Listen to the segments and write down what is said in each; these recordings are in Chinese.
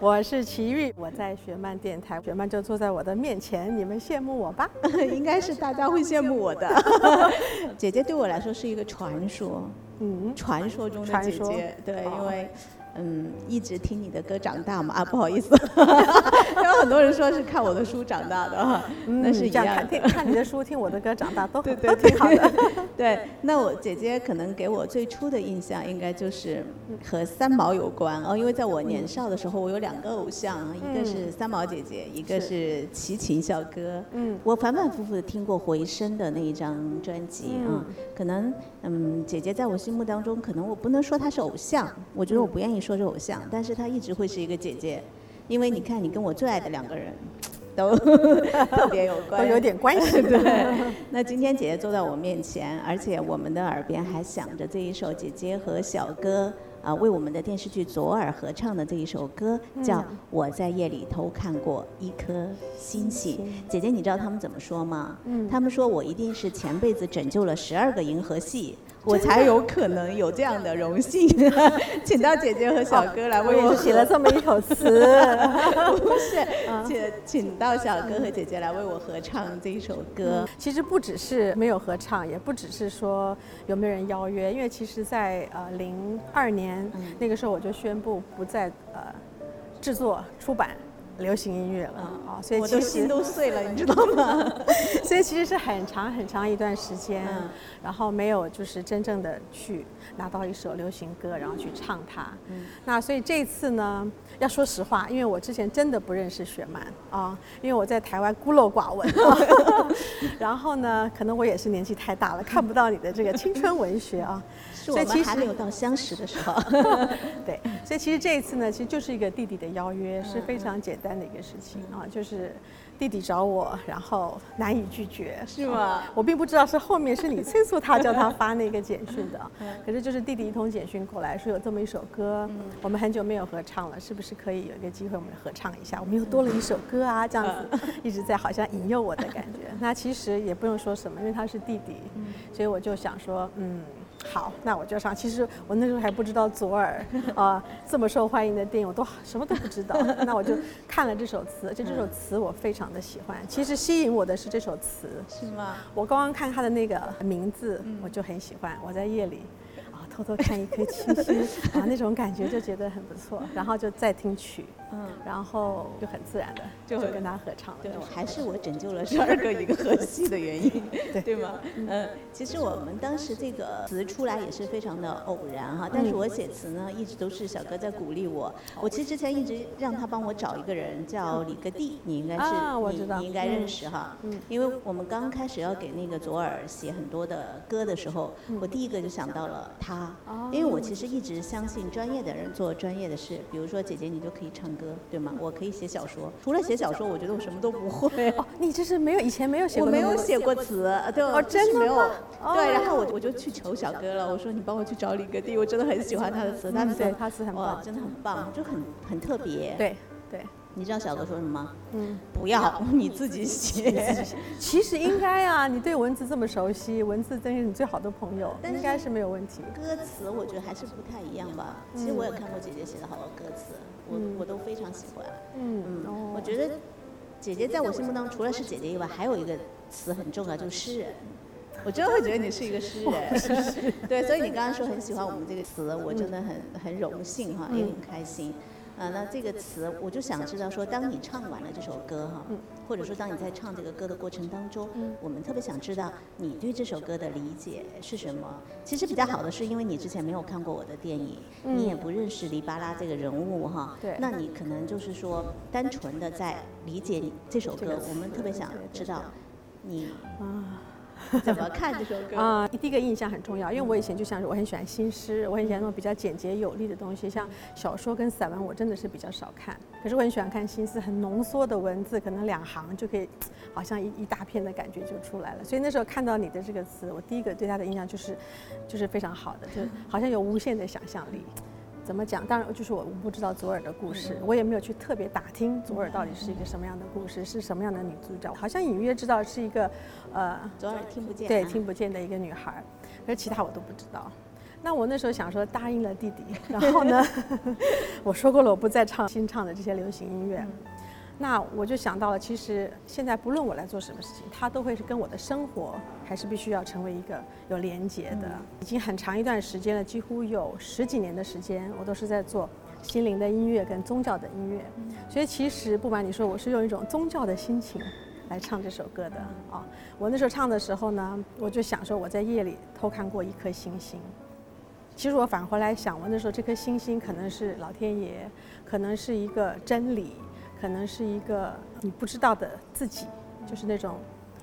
我是齐豫，我在学漫电台，学漫就坐在我的面前，你们羡慕我吧？应该是大家会羡慕我的。姐姐对我来说是一个传说，嗯，传说中的姐姐，对，因为。嗯，一直听你的歌长大嘛啊，不好意思，有很多人说是看我的书长大的，那是一样。看看你的书，听我的歌长大，都都挺好的。对，那我姐姐可能给我最初的印象，应该就是和三毛有关哦，因为在我年少的时候，我有两个偶像，一个是三毛姐姐，一个是。齐秦小哥。嗯，我反反复复的听过《回声》的那一张专辑啊，可能嗯，姐姐在我心目当中，可能我不能说她是偶像，我觉得我不愿意说。是偶像，但是她一直会是一个姐姐，因为你看，你跟我最爱的两个人，都 特别有关，都有点关系。对。那今天姐姐坐在我面前，而且我们的耳边还响着这一首姐姐和小哥啊为我们的电视剧《左耳》合唱的这一首歌，叫《我在夜里偷看过一颗星星》。姐姐，你知道他们怎么说吗？嗯。他们说我一定是前辈子拯救了十二个银河系。我才有可能有这样的荣幸，请到姐姐和小哥来为我写了这么一首 词，不是，请请到小哥和姐姐来为我合唱这一首歌。其实不只是没有合唱，也不只是说有没有人邀约，因为其实，在呃零二年那个时候，我就宣布不再呃制作出版。流行音乐了啊，所以其实心都碎了，你知道吗？所以其实是很长很长一段时间，然后没有就是真正的去拿到一首流行歌，然后去唱它。那所以这次呢，要说实话，因为我之前真的不认识雪漫啊，因为我在台湾孤陋寡闻。然后呢，可能我也是年纪太大了，看不到你的这个青春文学啊。所以其实还没有到相识的时候。对，所以其实这一次呢，其实就是一个弟弟的邀约，是非常简单的一个事情啊，就是弟弟找我，然后难以拒绝，是吗？我并不知道是后面是你催促他叫他发那个简讯的，可是就是弟弟一通简讯过来说有这么一首歌，我们很久没有合唱了，是不是可以有一个机会我们合唱一下？我们又多了一首歌啊，这样子一直在好像引诱我的感觉。那其实也不用说什么，因为他是弟弟，所以我就想说，嗯。好，那我就上。其实我那时候还不知道左耳啊这么受欢迎的电影，我都什么都不知道。那我就看了这首词，就这首词我非常的喜欢。其实吸引我的是这首词，是吗？我刚刚看它的那个名字，我就很喜欢。我在夜里。偷偷看一颗星星 啊，那种感觉就觉得很不错，然后就再听曲，嗯，然后就很自然的就会跟他合唱。对，还是我拯救了十二个一个河系的原因，对。对吗？嗯，其实我们当时这个词出来也是非常的偶然哈，但是我写词呢一直都是小哥在鼓励我。我其实之前一直让他帮我找一个人叫李格弟，你应该是你你应该认识哈，嗯，因为我们刚开始要给那个左耳写很多的歌的时候，我第一个就想到了他。因为我其实一直相信专业的人做专业的事，比如说姐姐你就可以唱歌，对吗？我可以写小说，除了写小说，我觉得我什么都不会。哦，你这是没有以前没有写过？我没有写过词，对，哦，真的吗？对，然后我我就去求小哥了，我说你帮我去找李格弟，我真的很喜欢他的词，他的词他词很棒，真的很棒，就很很特别。对对。你知道小哥说什么吗？嗯，不要 你自己写。其实应该啊，你对文字这么熟悉，文字真是你最好的朋友，应该是没有问题。歌词我觉得还是不太一样吧。其实我也看过姐姐写的好多歌词，我我都非常喜欢。嗯嗯，我觉得姐姐在我心目当中，除了是姐姐以外，还有一个词很重要，就是诗人。我真的会觉得你是一个诗人。对，所以你刚刚说很喜欢我们这个词，我真的很很荣幸哈，也很开心。啊，那这个词我就想知道说，当你唱完了这首歌哈，或者说当你在唱这个歌的过程当中，我们特别想知道你对这首歌的理解是什么。其实比较好的是，因为你之前没有看过我的电影，你也不认识黎巴拉这个人物哈，那你可能就是说单纯的在理解这首歌。我们特别想知道你。怎么看这首歌啊？第一个印象很重要，因为我以前就像是我很喜欢新诗，我很喜欢那种比较简洁有力的东西，像小说跟散文，我真的是比较少看。可是我很喜欢看新诗，很浓缩的文字，可能两行就可以，好像一一大片的感觉就出来了。所以那时候看到你的这个词，我第一个对他的印象就是，就是非常好的，就好像有无限的想象力。怎么讲？当然，就是我不知道左耳的故事，我也没有去特别打听左耳到底是一个什么样的故事，是什么样的女主角。好像隐约知道是一个，呃，左耳听不见，对，听不见的一个女孩，可是其他我都不知道。那我那时候想说答应了弟弟，然后呢，我说过了我不再唱新唱的这些流行音乐。那我就想到了，其实现在不论我来做什么事情，它都会是跟我的生活还是必须要成为一个有连结的。已经很长一段时间了，几乎有十几年的时间，我都是在做心灵的音乐跟宗教的音乐。所以其实不瞒你说，我是用一种宗教的心情来唱这首歌的啊。我那时候唱的时候呢，我就想说我在夜里偷看过一颗星星。其实我返回来想，我那时候这颗星星可能是老天爷，可能是一个真理。可能是一个你不知道的自己，就是那种，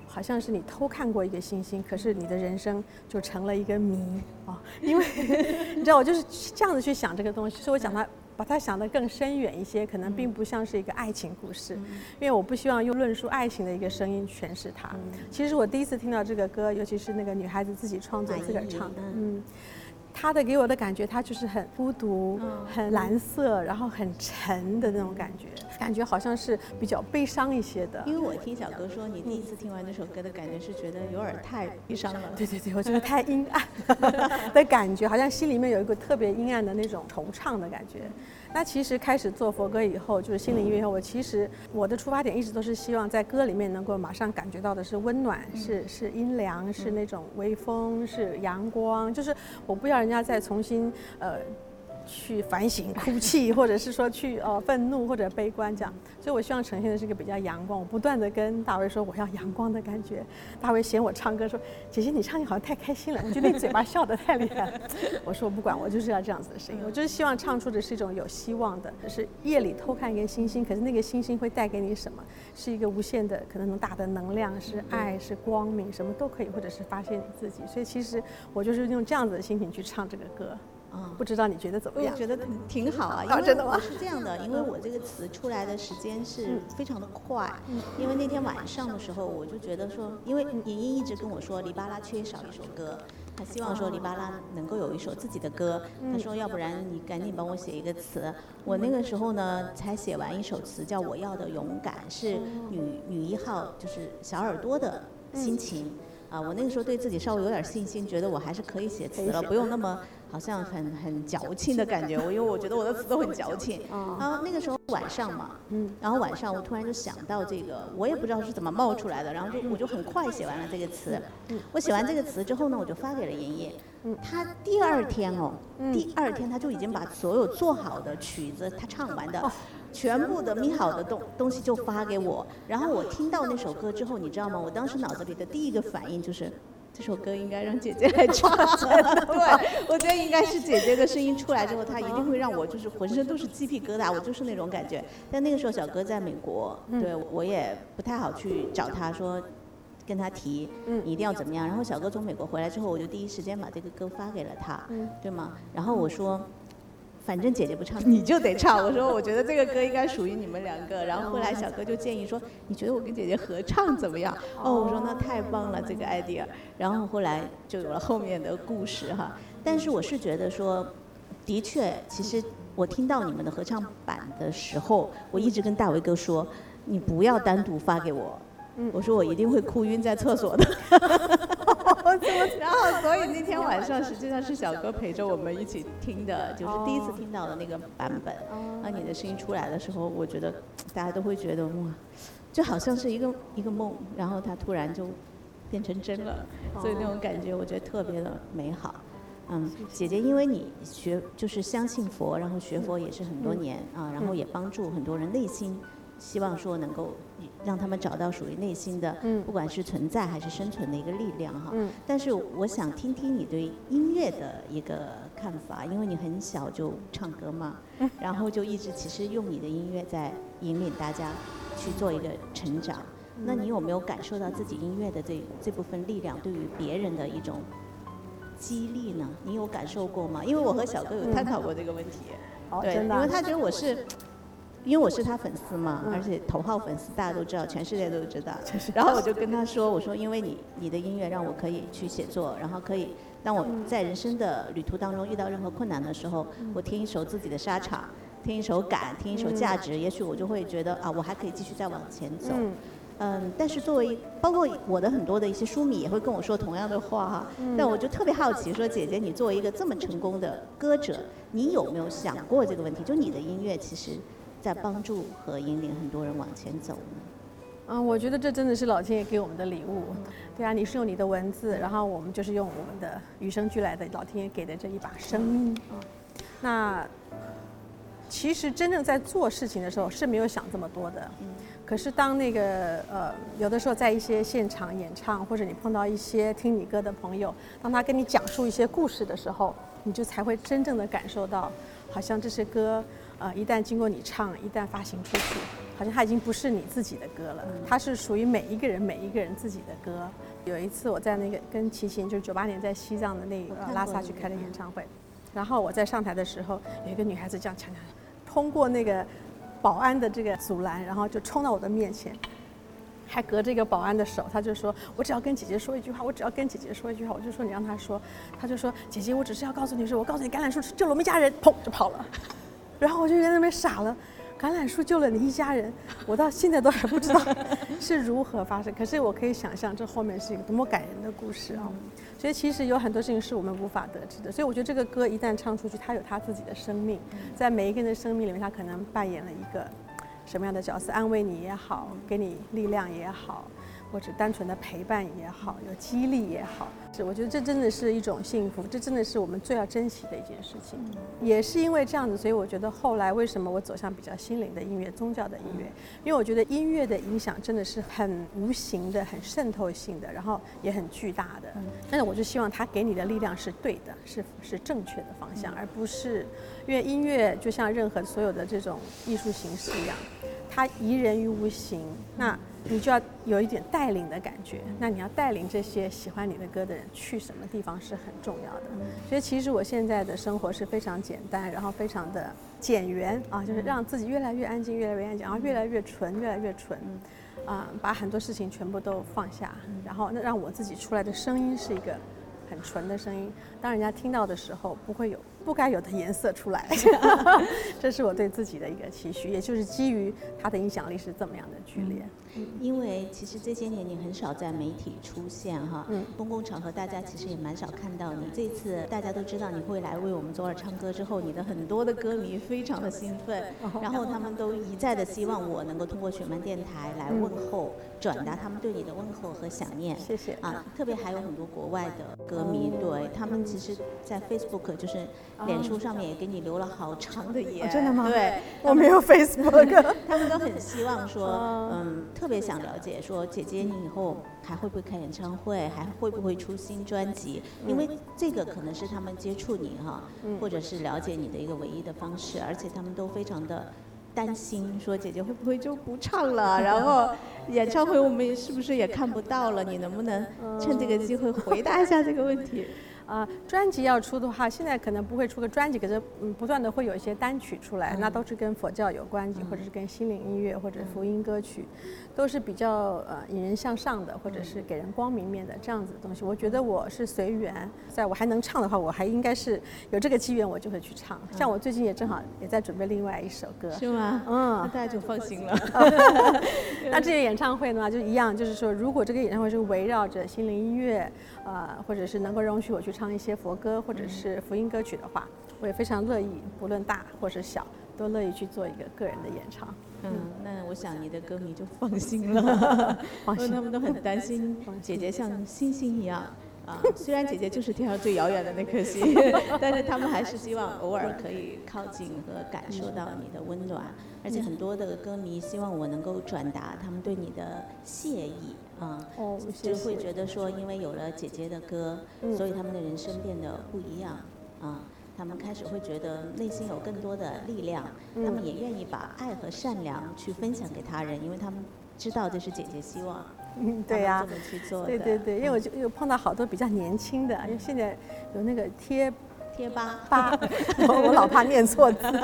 好像是你偷看过一个星星，可是你的人生就成了一个谜啊！因为 你知道，我就是这样子去想这个东西，所以我讲它，把它想得更深远一些，可能并不像是一个爱情故事，因为我不希望用论述爱情的一个声音诠释它。其实我第一次听到这个歌，尤其是那个女孩子自己创作、自个儿唱的，嗯。他的给我的感觉，他就是很孤独、很蓝色，然后很沉的那种感觉，感觉好像是比较悲伤一些的。因为我听小哥说，你第一次听完这首歌的感觉是觉得有点太悲伤了。对对对，我觉得太阴暗 的感觉，好像心里面有一个特别阴暗的那种惆怅的感觉。那其实开始做佛歌以后，就是心灵音乐以后，我其实我的出发点一直都是希望在歌里面能够马上感觉到的是温暖，是是阴凉，是那种微风，是阳光，就是我不要人家再重新呃。去反省、哭泣，或者是说去呃愤怒或者悲观这样，所以我希望呈现的是一个比较阳光。我不断的跟大卫说我要阳光的感觉。大卫嫌我唱歌说：“姐姐你唱歌好像太开心了，我觉得你嘴巴笑得太厉害。”我说我不管，我就是要这样子的声音。我就是希望唱出的是一种有希望的，就是夜里偷看一个星星，可是那个星星会带给你什么？是一个无限的可能能大的能量，是爱，是光明，什么都可以，或者是发现你自己。所以其实我就是用这样子的心情去唱这个歌。不知道你觉得怎么样？我觉得挺好啊，因为我是这样的，因为我这个词出来的时间是非常的快。因为那天晚上的时候，我就觉得说，因为莹莹一直跟我说，黎巴拉缺少一首歌，她希望说黎巴拉能够有一首自己的歌。她说，要不然你赶紧帮我写一个词。我那个时候呢，才写完一首词，叫《我要的勇敢》，是女女一号，就是小耳朵的心情。啊，我那个时候对自己稍微有点信心，觉得我还是可以写词了，不用那么。好像很很矫情的感觉，我因为我觉得我的 词都很矫情。然后那个时候晚上嘛，嗯，然后晚上我突然就想到这个，我也不知道是怎么冒出来的，然后就我就很快写完了这个词。我写完这个词之后呢，我就发给了妍妍。他第二天哦，第二天他就已经把所有做好的曲子，他唱完的，全部的咪好的东东西就发给我。然后我听到那首歌之后，你知道吗？我当时脑子里的第一个反应就是。这首歌应该让姐姐来唱，对，我觉得应该是姐姐的声音出来之后，她一定会让我就是浑身都是鸡皮疙瘩，我就是那种感觉。但那个时候小哥在美国，对我也不太好去找他说，跟他提，你一定要怎么样。然后小哥从美国回来之后，我就第一时间把这个歌发给了他，对吗？然后我说。反正姐姐不唱，你就得唱。我说，我觉得这个歌应该属于你们两个。然后后来小哥就建议说，你觉得我跟姐姐合唱怎么样？哦，我说那太棒了，这个 idea。然后后来就有了后面的故事哈。但是我是觉得说，的确，其实我听到你们的合唱版的时候，我一直跟大为哥说，你不要单独发给我。我说我一定会哭晕在厕所的。然后，所以那天晚上实际上是小哥陪着我们一起听的，就是第一次听到的那个版本。当你的声音出来的时候，我觉得大家都会觉得哇，就好像是一个一个梦，然后它突然就变成真了。所以那种感觉，我觉得特别的美好。嗯，姐姐，因为你学就是相信佛，然后学佛也是很多年啊，然后也帮助很多人内心。希望说能够让他们找到属于内心的，不管是存在还是生存的一个力量哈。但是我想听听你对音乐的一个看法，因为你很小就唱歌嘛，然后就一直其实用你的音乐在引领大家去做一个成长。那你有没有感受到自己音乐的这这部分力量对于别人的一种激励呢？你有感受过吗？因为我和小哥有探讨过这个问题，对，因为他觉得我是。因为我是他粉丝嘛，而且头号粉丝，大家都知道，全世界都知道。然后我就跟他说：“我说，因为你你的音乐让我可以去写作，然后可以当我在人生的旅途当中遇到任何困难的时候，我听一首自己的沙场，听一首感，听一首价值，也许我就会觉得啊，我还可以继续再往前走。嗯，但是作为包括我的很多的一些书迷也会跟我说同样的话哈。但我就特别好奇，说姐姐，你作为一个这么成功的歌者，你有没有想过这个问题？就你的音乐其实，在帮助和引领很多人往前走呢？嗯，我觉得这真的是老天爷给我们的礼物。对啊，你是用你的文字，然后我们就是用我们的与生俱来的老天爷给的这一把声音啊。那其实真正在做事情的时候是没有想这么多的。可是当那个呃，有的时候在一些现场演唱，或者你碰到一些听你歌的朋友，当他跟你讲述一些故事的时候，你就才会真正的感受到，好像这些歌，呃，一旦经过你唱，一旦发行出去，好像它已经不是你自己的歌了，它是属于每一个人每一个人自己的歌。有一次我在那个跟齐秦，就是九八年在西藏的那个拉萨去开的演唱会，然后我在上台的时候，有一个女孩子这样抢抢，通过那个。保安的这个阻拦，然后就冲到我的面前，还隔着一个保安的手，他就说：“我只要跟姐姐说一句话，我只要跟姐姐说一句话。”我就说：“你让他说。”他就说：“姐姐，我只是要告诉你说，我告诉你，橄榄树救了我们一家人。”砰，就跑了。然后我就在那边傻了。橄榄树救了你一家人，我到现在都还不知道 是如何发生。可是我可以想象，这后面是一个多么感人的故事啊！所以其实有很多事情是我们无法得知的。所以我觉得这个歌一旦唱出去，它有它自己的生命，在每一个人的生命里面，它可能扮演了一个什么样的角色？安慰你也好，给你力量也好。或者单纯的陪伴也好，有激励也好，是我觉得这真的是一种幸福，这真的是我们最要珍惜的一件事情。也是因为这样子，所以我觉得后来为什么我走向比较心灵的音乐、宗教的音乐，因为我觉得音乐的影响真的是很无形的、很渗透性的，然后也很巨大的。但是我就希望它给你的力量是对的，是是正确的方向，而不是因为音乐就像任何所有的这种艺术形式一样，它宜人于无形。那你就要有一点带领的感觉，那你要带领这些喜欢你的歌的人去什么地方是很重要的。所以其实我现在的生活是非常简单，然后非常的简圆啊，就是让自己越来越安静，越来越安静，然后越来越纯，越来越纯，啊，把很多事情全部都放下，然后那让我自己出来的声音是一个很纯的声音，当人家听到的时候不会有。不该有的颜色出来，这是我对自己的一个期许，也就是基于他的影响力是这么样的剧烈。因为其实这些年你很少在媒体出现哈，公共场合大家其实也蛮少看到你。这次大家都知道你会来为我们左耳唱歌之后，你的很多的歌迷非常的兴奋，然后他们都一再的希望我能够通过雪漫电台来问候，转达他们对你的问候和想念。谢谢啊，特别还有很多国外的歌迷，对他们其实，在 Facebook 就是。脸书上面也给你留了好长的言，真的吗？对，我没有 Facebook。他们都很希望说，嗯，特别想了解说，姐姐你以后还会不会开演唱会，还会不会出新专辑？因为这个可能是他们接触你哈，或者是了解你的一个唯一的方式，而且他们都非常的担心，说姐姐会不会就不唱了，然后演唱会我们是不是也看不到了？你能不能趁这个机会回答一下这个问题？啊，专辑要出的话，现在可能不会出个专辑，可是嗯，不断的会有一些单曲出来，那都是跟佛教有关系，或者是跟心灵音乐或者福音歌曲，都是比较呃引人向上的，或者是给人光明面的这样子的东西。我觉得我是随缘，在我还能唱的话，我还应该是有这个机缘，我就会去唱。像我最近也正好也在准备另外一首歌，是吗？嗯，那大家就放心了。那这个演唱会呢，就一样，就是说，如果这个演唱会是围绕着心灵音乐。呃，或者是能够容许我去唱一些佛歌或者是福音歌曲的话，我也非常乐意，不论大或是小，都乐意去做一个个人的演唱。嗯，那我想你的歌迷就放心了，放心，他们都很担心 姐姐像星星一样啊。虽然姐姐就是天上最遥远的那颗星，但是他们还是希望偶尔可以靠近和感受到你的温暖。而且很多的歌迷希望我能够转达他们对你的谢意。啊，就会觉得说，因为有了姐姐的歌，所以他们的人生变得不一样。啊，他们开始会觉得内心有更多的力量，他们也愿意把爱和善良去分享给他人，因为他们知道这是姐姐希望。嗯，对呀。这么去做的。对对对，因为我就又碰到好多比较年轻的，因为现在有那个贴贴吧吧，我老怕念错字。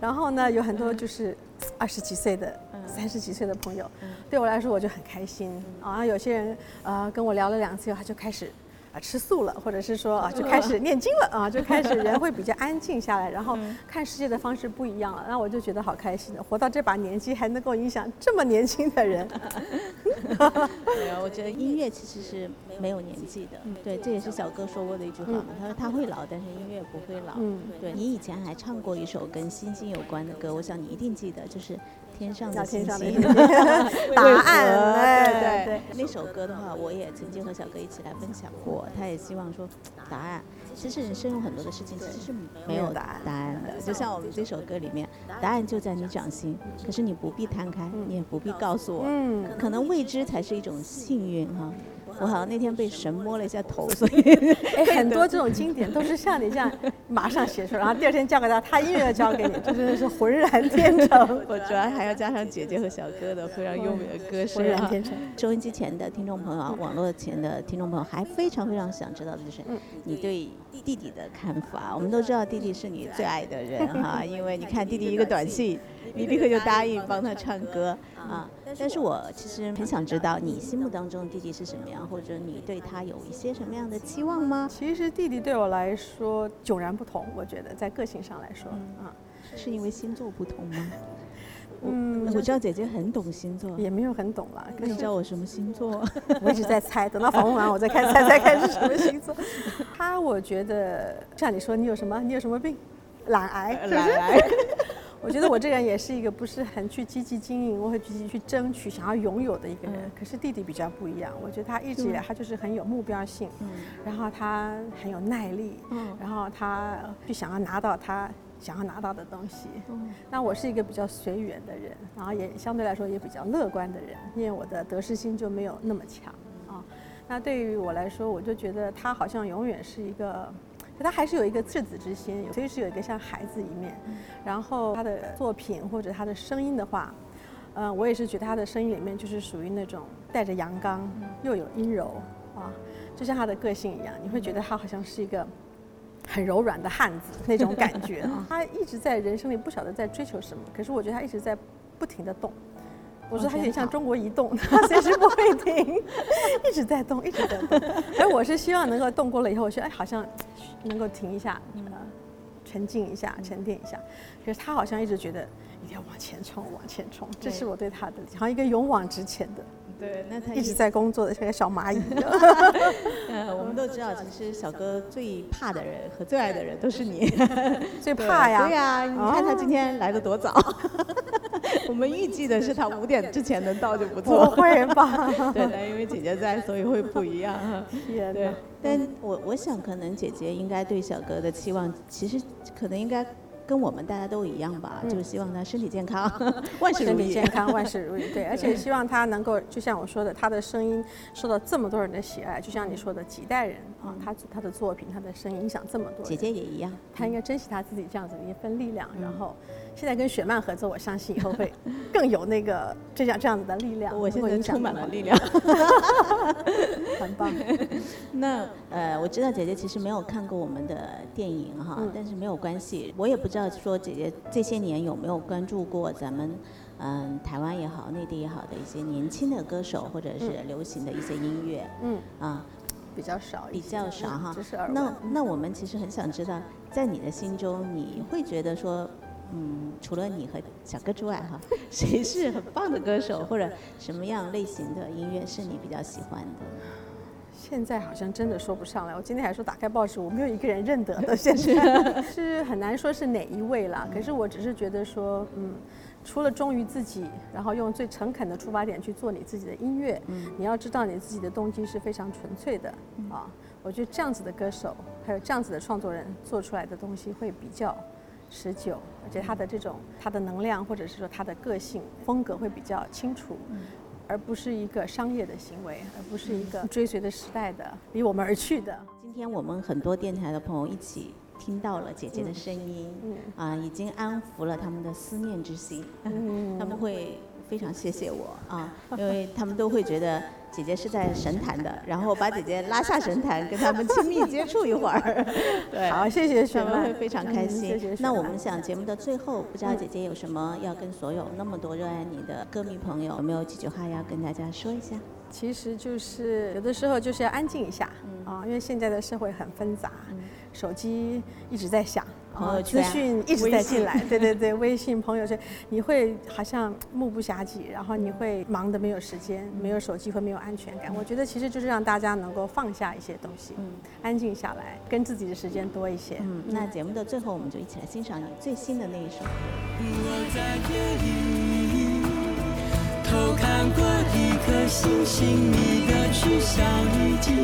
然后呢，有很多就是二十几岁的。三十几岁的朋友，对我来说我就很开心啊。有些人呃跟我聊了两次以后，他就开始啊吃素了，或者是说啊就开始念经了啊，就开始人会比较安静下来，然后看世界的方式不一样了，那我就觉得好开心的，活到这把年纪还能够影响这么年轻的人。对啊，我觉得音乐其实是没有年纪的，对，这也是小哥说过的一句话嘛，他说他会老，但是音乐不会老。嗯，对你以前还唱过一首跟星星有关的歌，我想你一定记得，就是天上的星星。答案，对对对。那首歌的话，我也曾经和小哥一起来分享过，他也希望说答案。其实人生有很多的事情其实是没有答案答案的，就像我们这首歌里面，答案就在你掌心，可是你不必摊开，你也不必告诉我，嗯，可能未知才是一种幸运哈。我好像那天被神摸了一下头，所以哎，很多这种经典都是像你这样 马上写出来，然后第二天交给他，他音乐交给你，这真的是浑然 天成。我主要还要加上姐姐和小哥的非常优美的歌声。浑然天成。收音机前的听众朋友，网络前的听众朋友，还非常非常想知道的就是你对弟弟的看法。我们都知道弟弟是你最爱的人哈，因为你看弟弟一个短信。你立刻就答应帮他唱歌啊！但是我其实很想知道你心目当中的弟弟是什么样，或者你对他有一些什么样的期望吗？其实弟弟对我来说迥然不同，我觉得在个性上来说啊，是因为星座不同吗？嗯，我知道姐姐很懂星座，也没有很懂了。你知道我什么星座？我一直在猜，等到访问完我再看猜猜看是什么星座。他我觉得像你说，你有什么？你有什么病？懒癌。懒癌。我觉得我这个人也是一个不是很去积极经营，我会积极去争取想要拥有的一个人。可是弟弟比较不一样，我觉得他一直以来他就是很有目标性，然后他很有耐力，然后他去想要拿到他想要拿到的东西。那我是一个比较随缘的人，然后也相对来说也比较乐观的人，因为我的得失心就没有那么强啊。那对于我来说，我就觉得他好像永远是一个。他还是有一个赤子之心，所以是有一个像孩子一面。然后他的作品或者他的声音的话，嗯，我也是觉得他的声音里面就是属于那种带着阳刚又有阴柔啊，就像他的个性一样，你会觉得他好像是一个很柔软的汉子那种感觉啊。他一直在人生里不晓得在追求什么，可是我觉得他一直在不停的动。我说他有点像中国移动，他随时不会停，一直在动，一直在动。哎我是希望能够动过了以后，我觉得哎，好像能够停一下，呃，沉静一下，沉淀一下。可是他好像一直觉得一定要往前冲，往前冲。这是我对他的，好像一个勇往直前的。对，那他一直在工作的，像个小蚂蚁。呃，我们都知道，其实小哥最怕的人和最爱的人都是你。最怕呀？对呀，你看他今天来的多早。我们预计的是他五点之前能到就不错。不会吧？对的，因为姐姐在，所以会不一样。天对，但我我想，可能姐姐应该对小哥的期望，其实可能应该。跟我们大家都一样吧，就是希望他身体健康，万事如意。身体健康，万事如意。对，而且希望他能够，就像我说的，他的声音受到这么多人的喜爱，就像你说的几代人啊，他他的作品，他的声音影响这么多。姐姐也一样，他应该珍惜他自己这样子的一份力量，然后。现在跟雪曼合作，我相信以后会更有那个 这样这样子的力量。我现在充满了力量，很棒。那呃，我知道姐姐其实没有看过我们的电影哈，但是没有关系。我也不知道说姐姐这些年有没有关注过咱们嗯台湾也好、内地也好的一些年轻的歌手或者是流行的一些音乐。嗯啊，比较少，比较少哈。那那我们其实很想知道，在你的心中，你会觉得说。嗯，除了你和小哥之外，哈，谁是很棒的歌手，或者什么样类型的音乐是你比较喜欢的？现在好像真的说不上来。我今天还说打开报纸，我没有一个人认得的。现在 是很难说是哪一位了。可是我只是觉得说，嗯，除了忠于自己，然后用最诚恳的出发点去做你自己的音乐，嗯，你要知道你自己的动机是非常纯粹的啊。我觉得这样子的歌手，还有这样子的创作人做出来的东西会比较。持久，而且他的这种他的能量，或者是说他的个性风格会比较清楚，而不是一个商业的行为，而不是一个追随的时代的离我们而去的。今天我们很多电台的朋友一起听到了姐姐的声音，啊，已经安抚了他们的思念之心，他们会非常谢谢我啊，因为他们都会觉得姐姐是在神坛的，然后把姐姐拉下神坛，跟他们亲密接触一会儿。对，好，谢谢雪曼，会非常开心。那我们想节目的最后，不知道姐姐有什么要跟所有那么多热爱你的歌迷朋友，有没有几句话要跟大家说一下？其实就是有的时候就是要安静一下啊，因为现在的社会很纷杂，手机一直在响，啊，资讯一直在进来，对对对，微信朋友圈，你会好像目不暇接，然后你会忙得没有时间，没有手机会没有安全感。我觉得其实就是让大家能够放下一些东西，嗯，安静下来，跟自己的时间多一些。嗯，那节目的最后，我们就一起来欣赏你最新的那一首。我在夜里偷看过一颗星星，你的去向已经